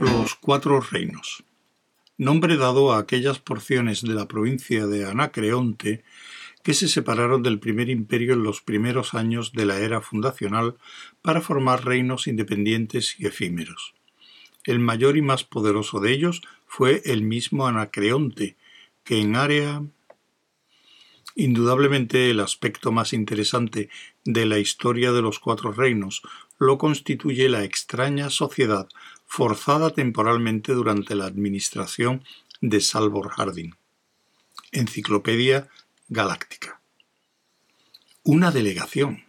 Los Cuatro Reinos nombre dado a aquellas porciones de la provincia de Anacreonte que se separaron del primer imperio en los primeros años de la era fundacional para formar reinos independientes y efímeros. El mayor y más poderoso de ellos fue el mismo Anacreonte, que en área Indudablemente el aspecto más interesante de la historia de los cuatro reinos lo constituye la extraña sociedad forzada temporalmente durante la administración de Salvor Harding. Enciclopedia Galáctica. Una delegación.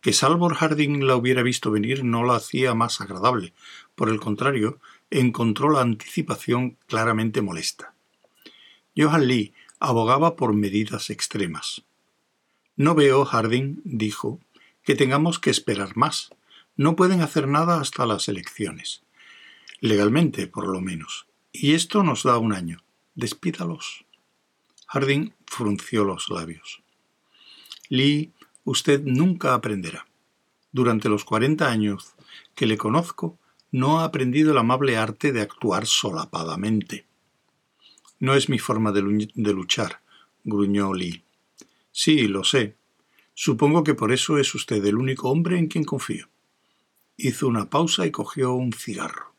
Que Salvor Harding la hubiera visto venir no la hacía más agradable, por el contrario, encontró la anticipación claramente molesta. Johan Lee abogaba por medidas extremas. No veo, Harding, dijo, que tengamos que esperar más. No pueden hacer nada hasta las elecciones. Legalmente, por lo menos. Y esto nos da un año. Despídalos. Harding frunció los labios. Lee, usted nunca aprenderá. Durante los cuarenta años que le conozco, no ha aprendido el amable arte de actuar solapadamente. No es mi forma de, luchar, gruñó Lee. Sí, lo sé. Supongo que por eso es usted el único hombre en quien confío. Hizo una pausa y cogió un cigarro.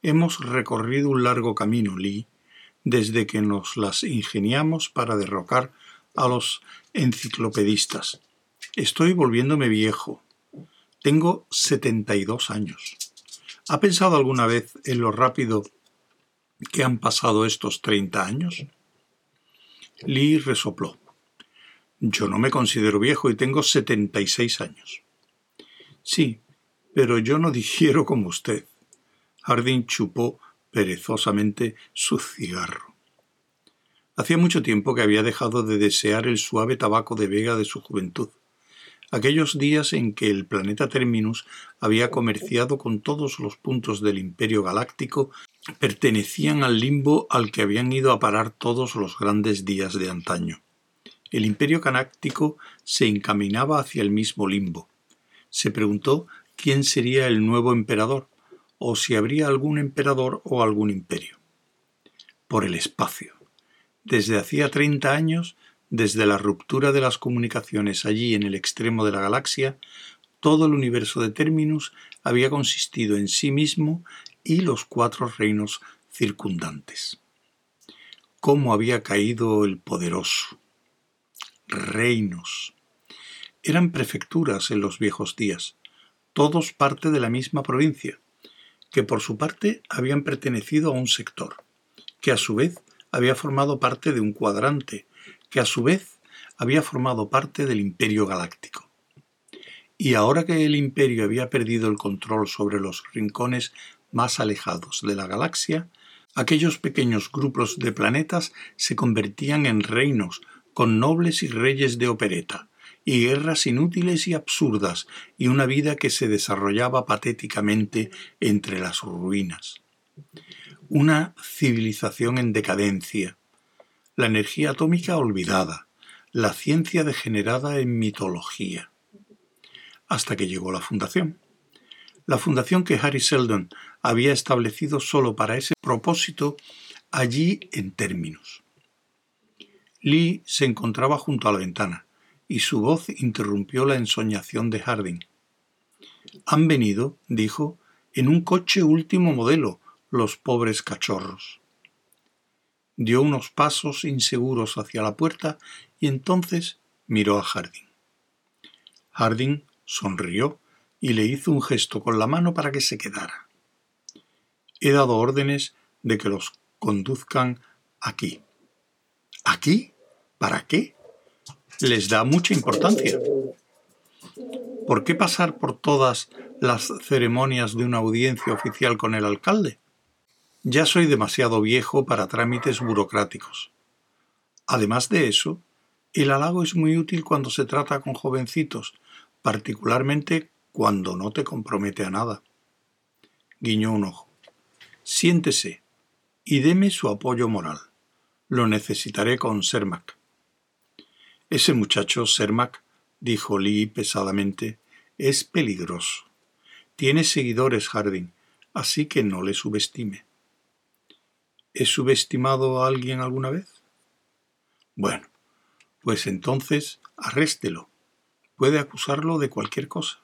Hemos recorrido un largo camino, Lee, desde que nos las ingeniamos para derrocar a los enciclopedistas. Estoy volviéndome viejo. Tengo setenta y dos años. ¿Ha pensado alguna vez en lo rápido que han pasado estos treinta años? Lee resopló. Yo no me considero viejo y tengo setenta y seis años. Sí, pero yo no digiero como usted. Harding chupó perezosamente su cigarro. Hacía mucho tiempo que había dejado de desear el suave tabaco de vega de su juventud aquellos días en que el planeta Terminus había comerciado con todos los puntos del imperio galáctico pertenecían al limbo al que habían ido a parar todos los grandes días de antaño. El imperio galáctico se encaminaba hacia el mismo limbo. Se preguntó quién sería el nuevo emperador, o si habría algún emperador o algún imperio. Por el espacio. Desde hacía treinta años desde la ruptura de las comunicaciones allí en el extremo de la galaxia, todo el universo de Terminus había consistido en sí mismo y los cuatro reinos circundantes. ¿Cómo había caído el poderoso? Reinos. Eran prefecturas en los viejos días, todos parte de la misma provincia, que por su parte habían pertenecido a un sector, que a su vez había formado parte de un cuadrante, que a su vez había formado parte del Imperio Galáctico. Y ahora que el Imperio había perdido el control sobre los rincones más alejados de la galaxia, aquellos pequeños grupos de planetas se convertían en reinos con nobles y reyes de opereta, y guerras inútiles y absurdas, y una vida que se desarrollaba patéticamente entre las ruinas. Una civilización en decadencia, la energía atómica olvidada, la ciencia degenerada en mitología. Hasta que llegó la fundación. La fundación que Harry Seldon había establecido solo para ese propósito allí en términos. Lee se encontraba junto a la ventana y su voz interrumpió la ensoñación de Harding. Han venido, dijo, en un coche último modelo, los pobres cachorros dio unos pasos inseguros hacia la puerta y entonces miró a Harding. Harding sonrió y le hizo un gesto con la mano para que se quedara. He dado órdenes de que los conduzcan aquí. ¿Aquí? ¿Para qué? Les da mucha importancia. ¿Por qué pasar por todas las ceremonias de una audiencia oficial con el alcalde? Ya soy demasiado viejo para trámites burocráticos. Además de eso, el halago es muy útil cuando se trata con jovencitos, particularmente cuando no te compromete a nada. Guiñó un ojo. Siéntese y deme su apoyo moral. Lo necesitaré con Sermac. Ese muchacho, Sermac, dijo Lee pesadamente, es peligroso. Tiene seguidores, Harding, así que no le subestime. ¿He subestimado a alguien alguna vez? Bueno, pues entonces arréstelo. Puede acusarlo de cualquier cosa.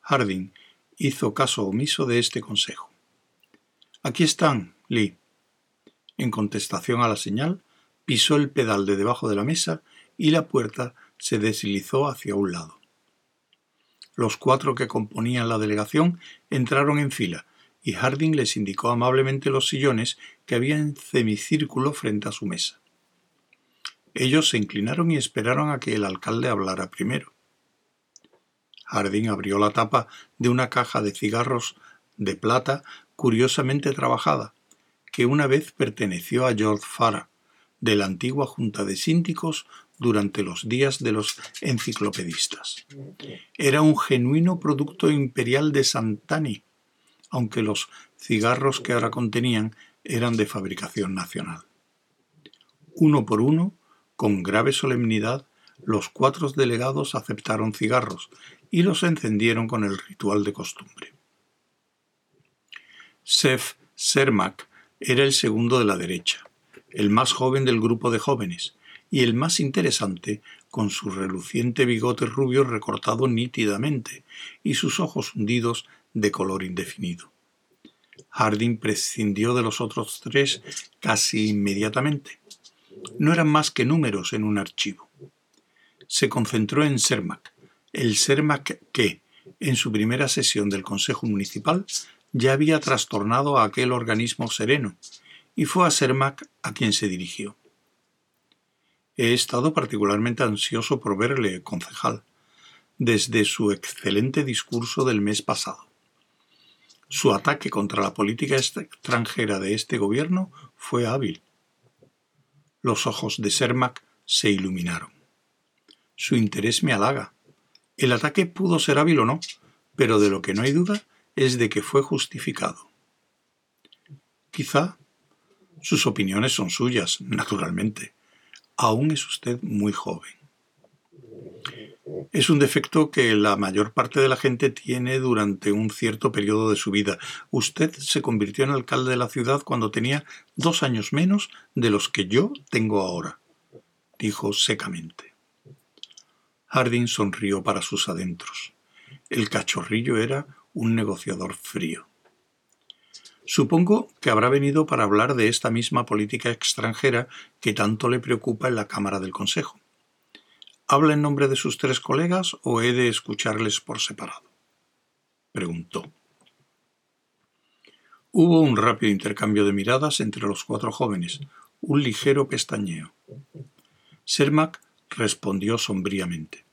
Harding hizo caso omiso de este consejo. Aquí están, Lee. En contestación a la señal, pisó el pedal de debajo de la mesa y la puerta se deslizó hacia un lado. Los cuatro que componían la delegación entraron en fila y Harding les indicó amablemente los sillones que había en semicírculo frente a su mesa. Ellos se inclinaron y esperaron a que el alcalde hablara primero. Harding abrió la tapa de una caja de cigarros de plata curiosamente trabajada, que una vez perteneció a George Farah, de la antigua Junta de Síndicos durante los días de los enciclopedistas. Era un genuino producto imperial de Santani, aunque los cigarros que ahora contenían eran de fabricación nacional. Uno por uno, con grave solemnidad, los cuatro delegados aceptaron cigarros y los encendieron con el ritual de costumbre. Sef Sermak era el segundo de la derecha, el más joven del grupo de jóvenes, y el más interesante, con su reluciente bigote rubio recortado nítidamente y sus ojos hundidos de color indefinido. Harding prescindió de los otros tres casi inmediatamente. No eran más que números en un archivo. Se concentró en Sermac, el Sermac que, en su primera sesión del Consejo Municipal, ya había trastornado a aquel organismo sereno, y fue a Sermac a quien se dirigió. He estado particularmente ansioso por verle, concejal, desde su excelente discurso del mes pasado. Su ataque contra la política extranjera de este gobierno fue hábil. Los ojos de Sermac se iluminaron. Su interés me halaga. El ataque pudo ser hábil o no, pero de lo que no hay duda es de que fue justificado. Quizá sus opiniones son suyas, naturalmente, aún es usted muy joven. Es un defecto que la mayor parte de la gente tiene durante un cierto periodo de su vida. Usted se convirtió en alcalde de la ciudad cuando tenía dos años menos de los que yo tengo ahora, dijo secamente. Harding sonrió para sus adentros. El cachorrillo era un negociador frío. Supongo que habrá venido para hablar de esta misma política extranjera que tanto le preocupa en la Cámara del Consejo. ¿Habla en nombre de sus tres colegas o he de escucharles por separado? preguntó. Hubo un rápido intercambio de miradas entre los cuatro jóvenes, un ligero pestañeo. Sermac respondió sombríamente.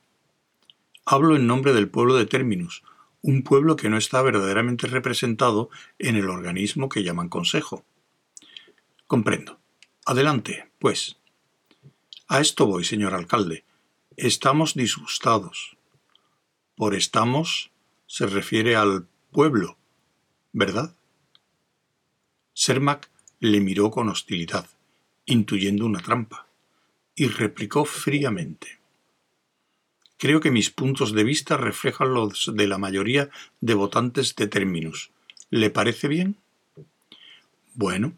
Hablo en nombre del pueblo de Terminus, un pueblo que no está verdaderamente representado en el organismo que llaman Consejo. Comprendo. Adelante, pues. A esto voy, señor alcalde. Estamos disgustados. Por estamos se refiere al pueblo, ¿verdad? Sermac le miró con hostilidad, intuyendo una trampa, y replicó fríamente. Creo que mis puntos de vista reflejan los de la mayoría de votantes de Terminus. ¿Le parece bien? Bueno,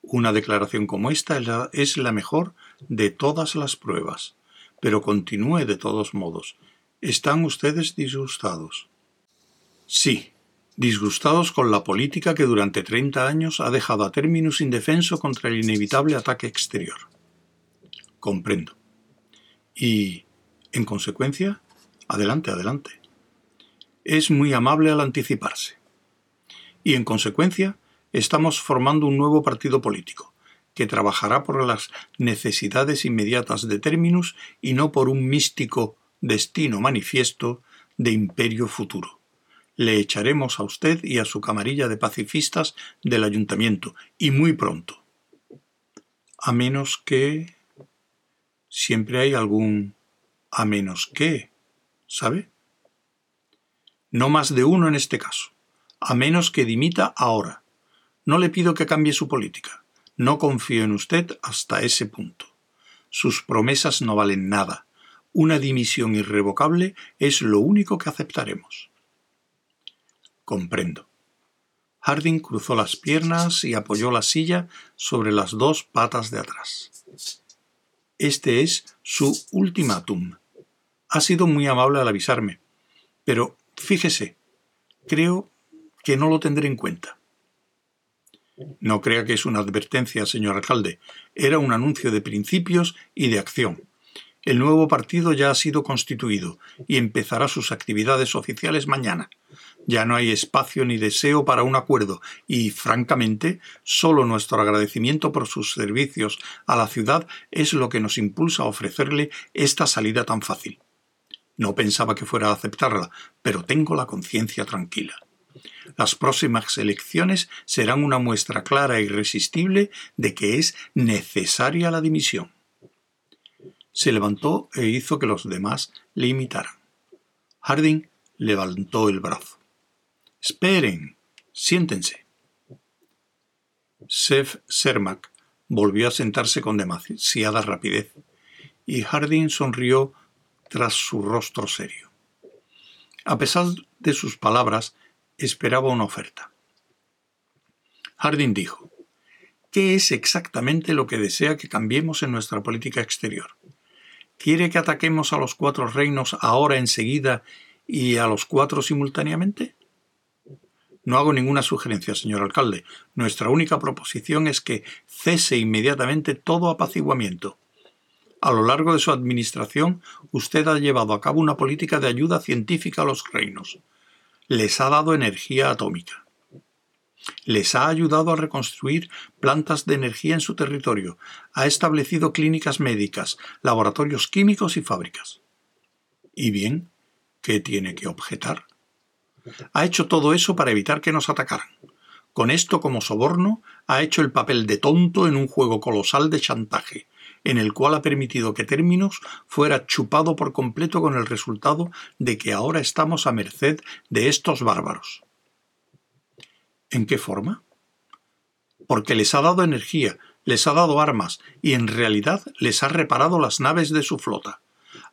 una declaración como esta es la mejor de todas las pruebas. Pero continúe de todos modos. ¿Están ustedes disgustados? Sí, disgustados con la política que durante treinta años ha dejado a Terminus indefenso contra el inevitable ataque exterior. Comprendo. ¿Y en consecuencia, adelante, adelante. Es muy amable al anticiparse. Y en consecuencia, estamos formando un nuevo partido político, que trabajará por las necesidades inmediatas de Terminus y no por un místico destino manifiesto de imperio futuro. Le echaremos a usted y a su camarilla de pacifistas del ayuntamiento, y muy pronto. A menos que... Siempre hay algún a menos que, ¿sabe? No más de uno en este caso, a menos que dimita ahora. No le pido que cambie su política, No confío en usted hasta ese punto. Sus promesas no valen nada. Una dimisión irrevocable es lo único que aceptaremos. Comprendo. Harding cruzó las piernas y apoyó la silla sobre las dos patas de atrás. Este es su ultimátum. Ha sido muy amable al avisarme, pero fíjese, creo que no lo tendré en cuenta. No crea que es una advertencia, señor alcalde. Era un anuncio de principios y de acción. El nuevo partido ya ha sido constituido y empezará sus actividades oficiales mañana. Ya no hay espacio ni deseo para un acuerdo y, francamente, solo nuestro agradecimiento por sus servicios a la ciudad es lo que nos impulsa a ofrecerle esta salida tan fácil. No pensaba que fuera a aceptarla, pero tengo la conciencia tranquila. Las próximas elecciones serán una muestra clara e irresistible de que es necesaria la dimisión. Se levantó e hizo que los demás le imitaran. Harding levantó el brazo. Esperen, siéntense. Sef Sermak volvió a sentarse con demasiada rapidez, y Harding sonrió tras su rostro serio. A pesar de sus palabras, esperaba una oferta. Harding dijo, ¿qué es exactamente lo que desea que cambiemos en nuestra política exterior? ¿Quiere que ataquemos a los cuatro reinos ahora enseguida y a los cuatro simultáneamente? No hago ninguna sugerencia, señor alcalde. Nuestra única proposición es que cese inmediatamente todo apaciguamiento. A lo largo de su administración, usted ha llevado a cabo una política de ayuda científica a los reinos les ha dado energía atómica. Les ha ayudado a reconstruir plantas de energía en su territorio, ha establecido clínicas médicas, laboratorios químicos y fábricas. ¿Y bien? ¿Qué tiene que objetar? Ha hecho todo eso para evitar que nos atacaran. Con esto como soborno, ha hecho el papel de tonto en un juego colosal de chantaje, en el cual ha permitido que Términos fuera chupado por completo con el resultado de que ahora estamos a merced de estos bárbaros. ¿En qué forma? Porque les ha dado energía, les ha dado armas y en realidad les ha reparado las naves de su flota.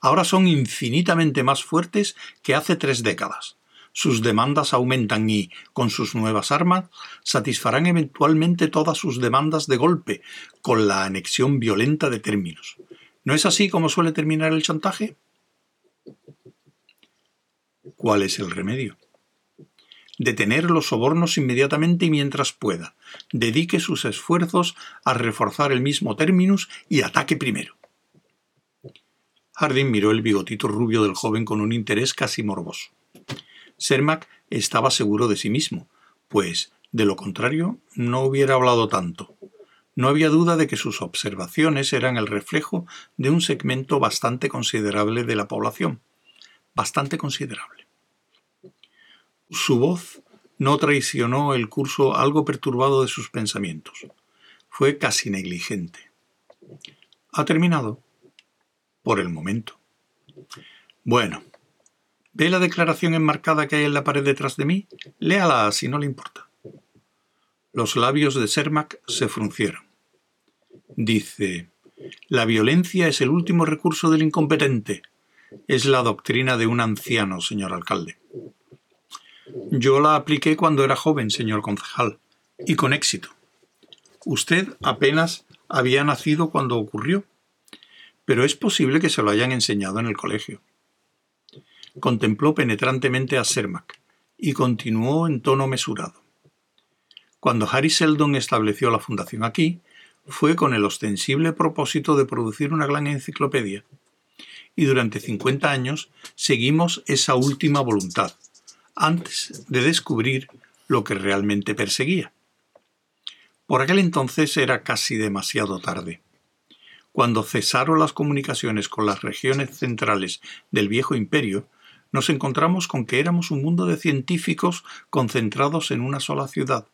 Ahora son infinitamente más fuertes que hace tres décadas sus demandas aumentan y, con sus nuevas armas, satisfarán eventualmente todas sus demandas de golpe, con la anexión violenta de términos. ¿No es así como suele terminar el chantaje? ¿Cuál es el remedio? Detener los sobornos inmediatamente y mientras pueda. Dedique sus esfuerzos a reforzar el mismo términus y ataque primero. Harding miró el bigotito rubio del joven con un interés casi morboso. Sermac estaba seguro de sí mismo, pues, de lo contrario, no hubiera hablado tanto. No había duda de que sus observaciones eran el reflejo de un segmento bastante considerable de la población. Bastante considerable. Su voz no traicionó el curso algo perturbado de sus pensamientos. Fue casi negligente. ¿Ha terminado? Por el momento. Bueno, ¿Ve la declaración enmarcada que hay en la pared detrás de mí? Léala si no le importa. Los labios de Sermac se fruncieron. Dice, la violencia es el último recurso del incompetente. Es la doctrina de un anciano, señor alcalde. Yo la apliqué cuando era joven, señor concejal, y con éxito. Usted apenas había nacido cuando ocurrió, pero es posible que se lo hayan enseñado en el colegio contempló penetrantemente a Sermac y continuó en tono mesurado. Cuando Harry Seldon estableció la fundación aquí, fue con el ostensible propósito de producir una gran enciclopedia. Y durante 50 años seguimos esa última voluntad, antes de descubrir lo que realmente perseguía. Por aquel entonces era casi demasiado tarde. Cuando cesaron las comunicaciones con las regiones centrales del viejo imperio, nos encontramos con que éramos un mundo de científicos concentrados en una sola ciudad,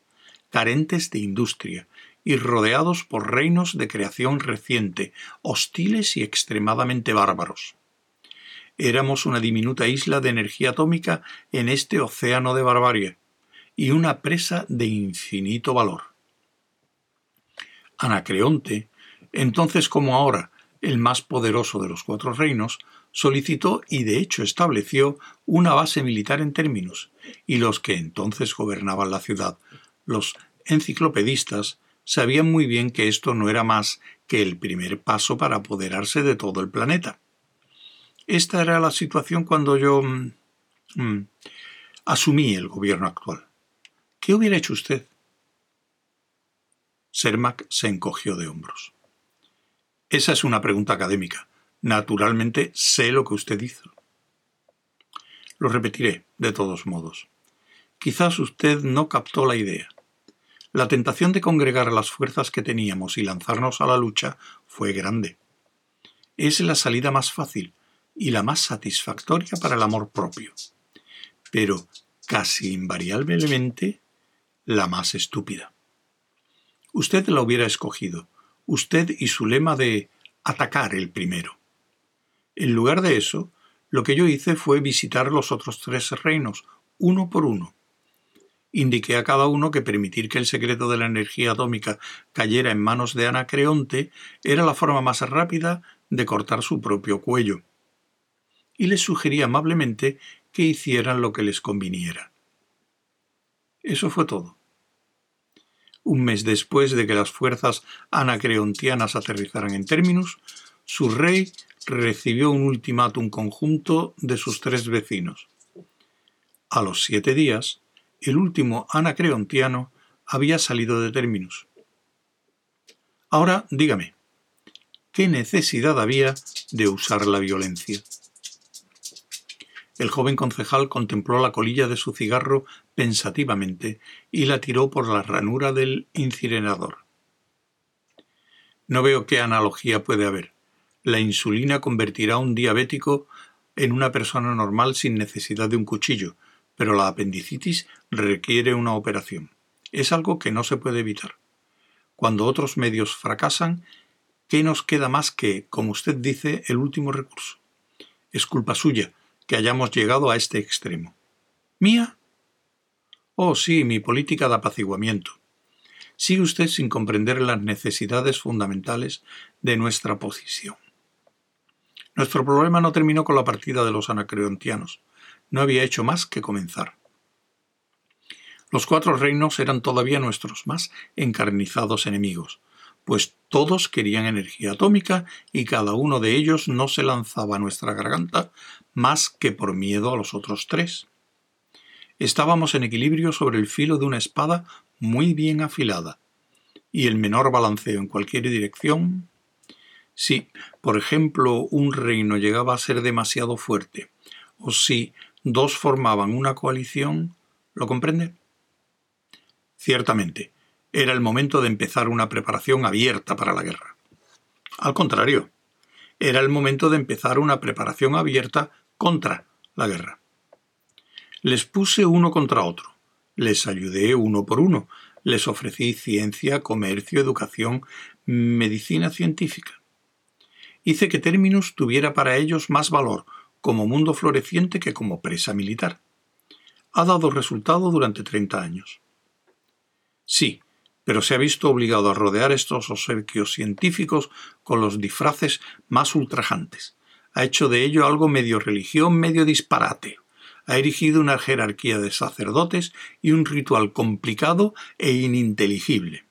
carentes de industria y rodeados por reinos de creación reciente, hostiles y extremadamente bárbaros. Éramos una diminuta isla de energía atómica en este océano de barbarie, y una presa de infinito valor. Anacreonte, entonces como ahora el más poderoso de los cuatro reinos, solicitó y de hecho estableció una base militar en términos, y los que entonces gobernaban la ciudad, los enciclopedistas, sabían muy bien que esto no era más que el primer paso para apoderarse de todo el planeta. Esta era la situación cuando yo mm, mm, asumí el gobierno actual. ¿Qué hubiera hecho usted? Sermac se encogió de hombros. Esa es una pregunta académica. Naturalmente sé lo que usted hizo. Lo repetiré, de todos modos. Quizás usted no captó la idea. La tentación de congregar las fuerzas que teníamos y lanzarnos a la lucha fue grande. Es la salida más fácil y la más satisfactoria para el amor propio, pero casi invariablemente la más estúpida. Usted la hubiera escogido, usted y su lema de atacar el primero. En lugar de eso, lo que yo hice fue visitar los otros tres reinos, uno por uno. Indiqué a cada uno que permitir que el secreto de la energía atómica cayera en manos de Anacreonte era la forma más rápida de cortar su propio cuello. Y les sugerí amablemente que hicieran lo que les conviniera. Eso fue todo. Un mes después de que las fuerzas anacreontianas aterrizaran en Terminus, su rey recibió un ultimátum conjunto de sus tres vecinos. A los siete días, el último anacreontiano había salido de Terminus. Ahora dígame, ¿qué necesidad había de usar la violencia? El joven concejal contempló la colilla de su cigarro pensativamente y la tiró por la ranura del incinerador. No veo qué analogía puede haber la insulina convertirá a un diabético en una persona normal sin necesidad de un cuchillo, pero la apendicitis requiere una operación. Es algo que no se puede evitar. Cuando otros medios fracasan, ¿qué nos queda más que, como usted dice, el último recurso? Es culpa suya que hayamos llegado a este extremo. ¿Mía? Oh, sí, mi política de apaciguamiento. Sigue usted sin comprender las necesidades fundamentales de nuestra posición. Nuestro problema no terminó con la partida de los anacreontianos. No había hecho más que comenzar. Los cuatro reinos eran todavía nuestros más encarnizados enemigos, pues todos querían energía atómica y cada uno de ellos no se lanzaba a nuestra garganta más que por miedo a los otros tres. Estábamos en equilibrio sobre el filo de una espada muy bien afilada, y el menor balanceo en cualquier dirección si, por ejemplo, un reino llegaba a ser demasiado fuerte, o si dos formaban una coalición, ¿lo comprende? Ciertamente, era el momento de empezar una preparación abierta para la guerra. Al contrario, era el momento de empezar una preparación abierta contra la guerra. Les puse uno contra otro, les ayudé uno por uno, les ofrecí ciencia, comercio, educación, medicina científica hice que Terminus tuviera para ellos más valor como mundo floreciente que como presa militar. Ha dado resultado durante treinta años. Sí, pero se ha visto obligado a rodear estos obsequios científicos con los disfraces más ultrajantes. Ha hecho de ello algo medio religión, medio disparate. Ha erigido una jerarquía de sacerdotes y un ritual complicado e ininteligible.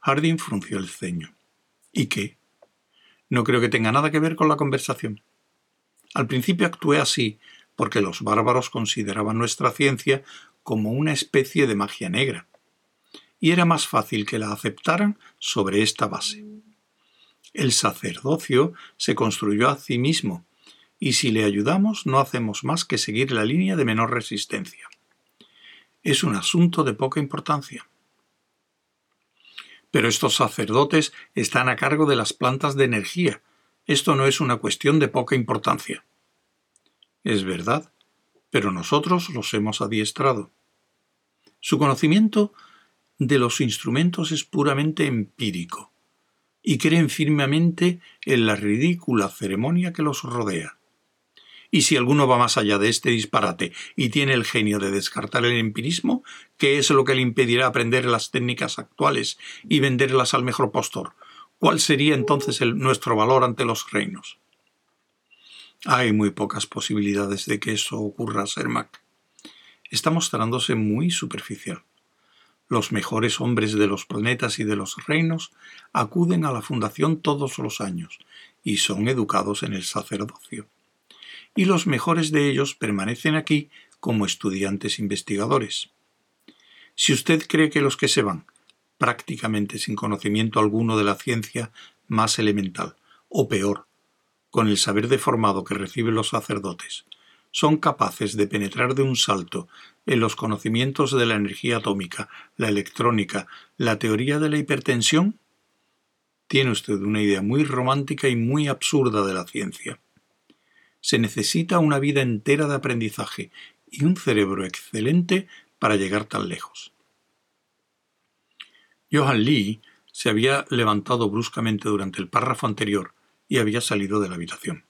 Harding frunció el ceño. ¿Y qué? No creo que tenga nada que ver con la conversación. Al principio actué así, porque los bárbaros consideraban nuestra ciencia como una especie de magia negra, y era más fácil que la aceptaran sobre esta base. El sacerdocio se construyó a sí mismo, y si le ayudamos no hacemos más que seguir la línea de menor resistencia. Es un asunto de poca importancia. Pero estos sacerdotes están a cargo de las plantas de energía. Esto no es una cuestión de poca importancia. Es verdad, pero nosotros los hemos adiestrado. Su conocimiento de los instrumentos es puramente empírico, y creen firmemente en la ridícula ceremonia que los rodea. Y si alguno va más allá de este disparate y tiene el genio de descartar el empirismo, ¿qué es lo que le impedirá aprender las técnicas actuales y venderlas al mejor postor? ¿Cuál sería entonces nuestro valor ante los reinos? Hay muy pocas posibilidades de que eso ocurra, Sermac. Está mostrándose muy superficial. Los mejores hombres de los planetas y de los reinos acuden a la fundación todos los años y son educados en el sacerdocio y los mejores de ellos permanecen aquí como estudiantes investigadores. Si usted cree que los que se van, prácticamente sin conocimiento alguno de la ciencia más elemental, o peor, con el saber deformado que reciben los sacerdotes, son capaces de penetrar de un salto en los conocimientos de la energía atómica, la electrónica, la teoría de la hipertensión, tiene usted una idea muy romántica y muy absurda de la ciencia se necesita una vida entera de aprendizaje y un cerebro excelente para llegar tan lejos. Johan Lee se había levantado bruscamente durante el párrafo anterior y había salido de la habitación.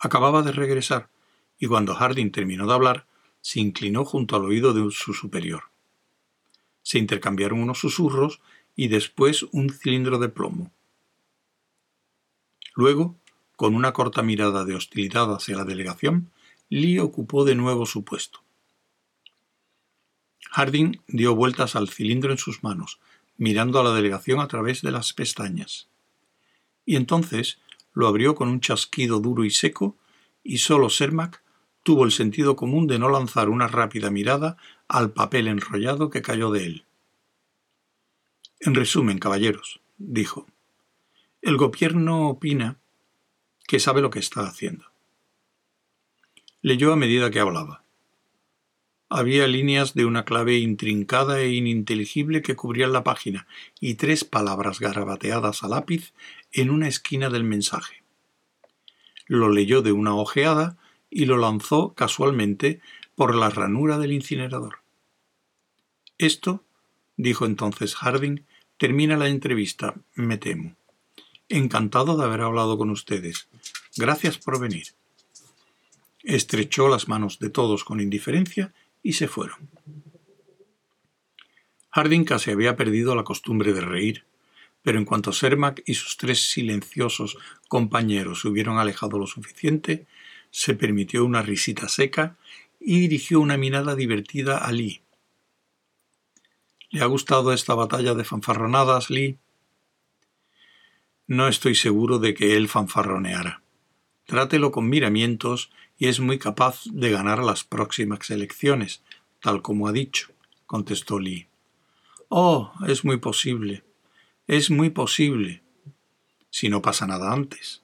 Acababa de regresar y cuando Harding terminó de hablar, se inclinó junto al oído de su superior. Se intercambiaron unos susurros y después un cilindro de plomo. Luego con una corta mirada de hostilidad hacia la delegación, Lee ocupó de nuevo su puesto. Harding dio vueltas al cilindro en sus manos, mirando a la delegación a través de las pestañas. Y entonces lo abrió con un chasquido duro y seco, y solo Sermac tuvo el sentido común de no lanzar una rápida mirada al papel enrollado que cayó de él. En resumen, caballeros, dijo, el gobierno opina que sabe lo que está haciendo. Leyó a medida que hablaba. Había líneas de una clave intrincada e ininteligible que cubrían la página y tres palabras garabateadas a lápiz en una esquina del mensaje. Lo leyó de una ojeada y lo lanzó casualmente por la ranura del incinerador. Esto, dijo entonces Harding, termina la entrevista, me temo. Encantado de haber hablado con ustedes. Gracias por venir. Estrechó las manos de todos con indiferencia y se fueron. Harding casi había perdido la costumbre de reír, pero en cuanto Sermac y sus tres silenciosos compañeros se hubieron alejado lo suficiente, se permitió una risita seca y dirigió una mirada divertida a Lee. ¿Le ha gustado esta batalla de fanfarronadas, Lee? No estoy seguro de que él fanfarroneara. Trátelo con miramientos y es muy capaz de ganar las próximas elecciones, tal como ha dicho, contestó Lee. Oh, es muy posible. Es muy posible. Si no pasa nada antes.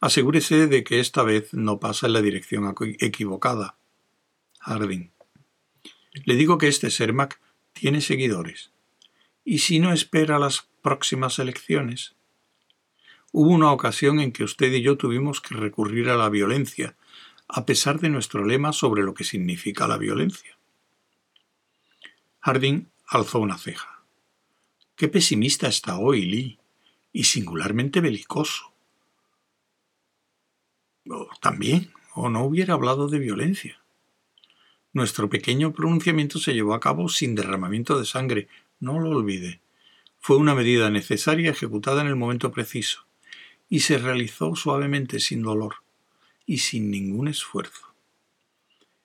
Asegúrese de que esta vez no pasa en la dirección equivocada. Harding. Le digo que este Sermac tiene seguidores. ¿Y si no espera las próximas elecciones. Hubo una ocasión en que usted y yo tuvimos que recurrir a la violencia, a pesar de nuestro lema sobre lo que significa la violencia. Harding alzó una ceja. Qué pesimista está hoy, Lee, y singularmente belicoso. también, o no hubiera hablado de violencia. Nuestro pequeño pronunciamiento se llevó a cabo sin derramamiento de sangre, no lo olvide. Fue una medida necesaria ejecutada en el momento preciso, y se realizó suavemente sin dolor y sin ningún esfuerzo.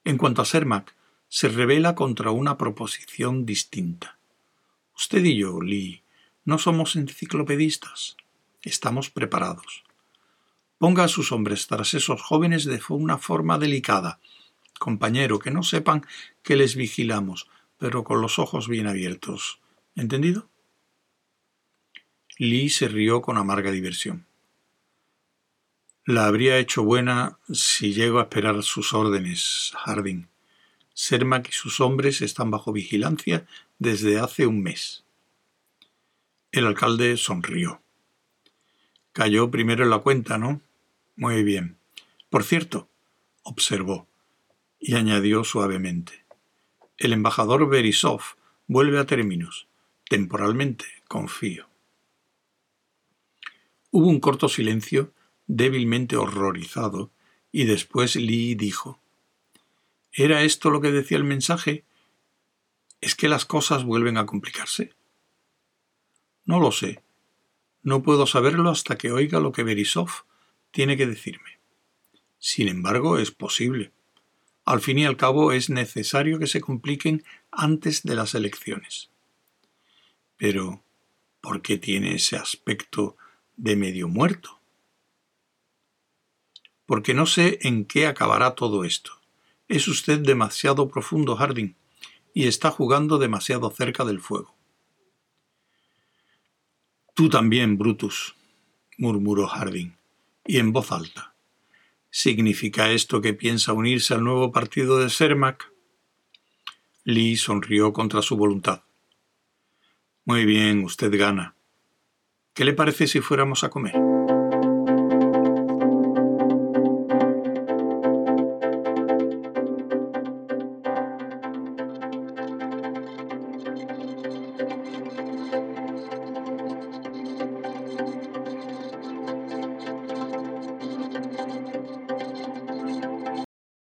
En cuanto a Sermac, se revela contra una proposición distinta. Usted y yo, Lee, no somos enciclopedistas. Estamos preparados. Ponga a sus hombres tras esos jóvenes de una forma delicada. Compañero, que no sepan que les vigilamos, pero con los ojos bien abiertos. ¿Entendido? Lee se rió con amarga diversión. La habría hecho buena si llego a esperar sus órdenes, Harding. Sermac y sus hombres están bajo vigilancia desde hace un mes. El alcalde sonrió. Cayó primero en la cuenta, ¿no? Muy bien. Por cierto, observó, y añadió suavemente. El embajador Berisov vuelve a términos. Temporalmente, confío. Hubo un corto silencio, débilmente horrorizado, Y después Lee dijo, ¿Era esto lo que decía el mensaje? ¿Es que las cosas vuelven a complicarse? No lo sé. No puedo saberlo hasta que oiga lo que Berisov tiene que decirme. Sin embargo, es posible. Al fin y al cabo, es necesario que se compliquen antes de las elecciones. Pero, ¿por qué tiene ese aspecto de medio muerto? Porque no sé en qué acabará todo esto. Es usted demasiado profundo, Harding, y está jugando demasiado cerca del fuego. Tú también, Brutus, murmuró Harding, y en voz alta. ¿Significa esto que piensa unirse al nuevo partido de Sermac? Lee sonrió contra su voluntad. Muy bien, usted gana. ¿Qué le parece si fuéramos a comer?